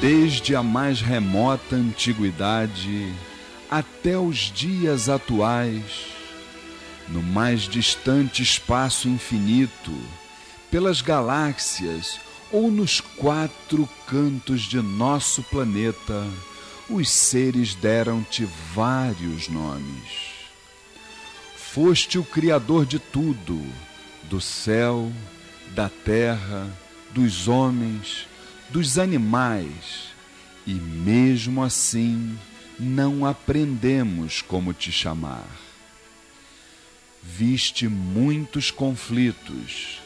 Desde a mais remota antiguidade até os dias atuais, no mais distante espaço infinito, pelas galáxias ou nos quatro cantos de nosso planeta, os seres deram-te vários nomes. Foste o Criador de tudo, do céu, da terra, dos homens, dos animais, e mesmo assim não aprendemos como te chamar. Viste muitos conflitos,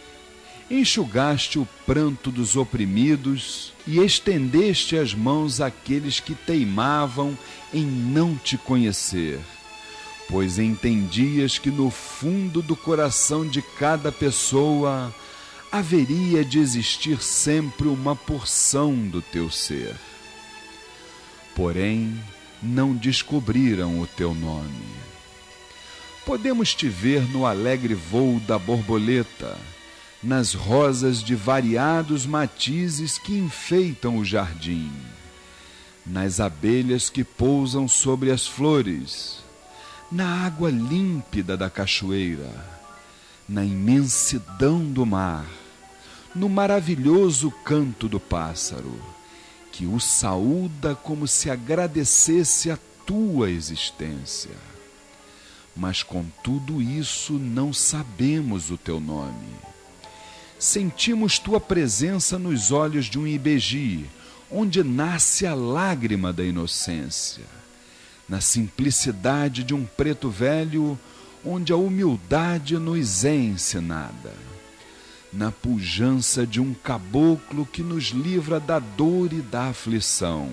enxugaste o pranto dos oprimidos e estendeste as mãos àqueles que teimavam em não te conhecer, pois entendias que no fundo do coração de cada pessoa haveria de existir sempre uma porção do teu ser. Porém, não descobriram o teu nome. Podemos te ver no alegre voo da borboleta, nas rosas de variados matizes que enfeitam o jardim, nas abelhas que pousam sobre as flores, na água límpida da cachoeira, na imensidão do mar, no maravilhoso canto do pássaro, que o saúda como se agradecesse a tua existência. Mas com tudo isso não sabemos o teu nome. Sentimos tua presença nos olhos de um ibeji, onde nasce a lágrima da inocência, na simplicidade de um preto velho, onde a humildade nos é ensinada na pujança de um caboclo que nos livra da dor e da aflição,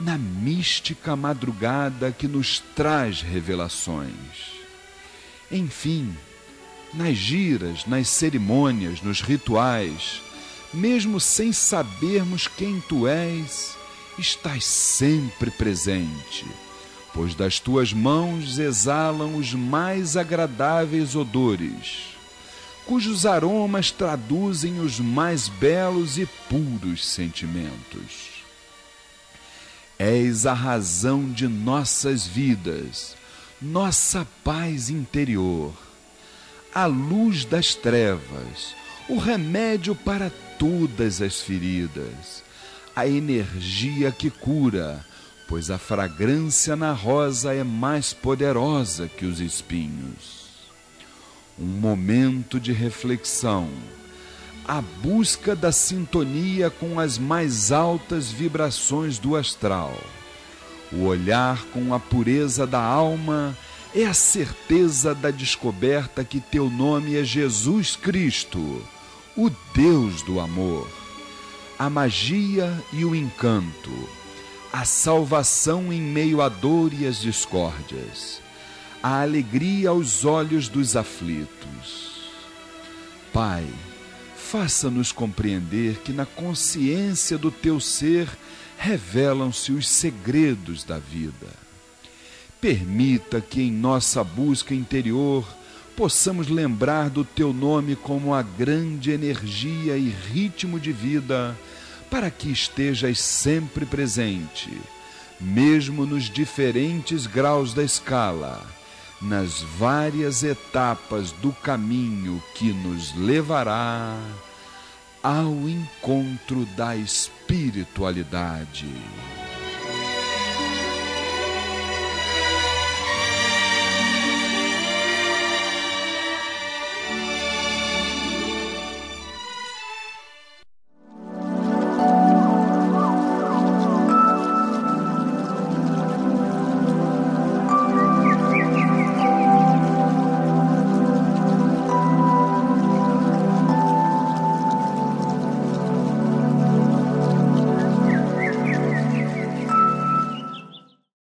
na mística madrugada que nos traz revelações. Enfim, nas giras, nas cerimônias, nos rituais, mesmo sem sabermos quem tu és, estás sempre presente, pois das tuas mãos exalam os mais agradáveis odores cujos aromas traduzem os mais belos e puros sentimentos. És a razão de nossas vidas, nossa paz interior, a luz das trevas, o remédio para todas as feridas, a energia que cura, pois a fragrância na rosa é mais poderosa que os espinhos um momento de reflexão, a busca da sintonia com as mais altas vibrações do astral. O olhar com a pureza da alma é a certeza da descoberta que teu nome é Jesus Cristo, o Deus do amor, a magia e o encanto, a salvação em meio à dor e às discórdias a alegria aos olhos dos aflitos. Pai, faça-nos compreender que na consciência do teu ser revelam-se os segredos da vida. Permita que em nossa busca interior possamos lembrar do teu nome como a grande energia e ritmo de vida, para que estejas sempre presente, mesmo nos diferentes graus da escala nas várias etapas do caminho que nos levará ao encontro da espiritualidade.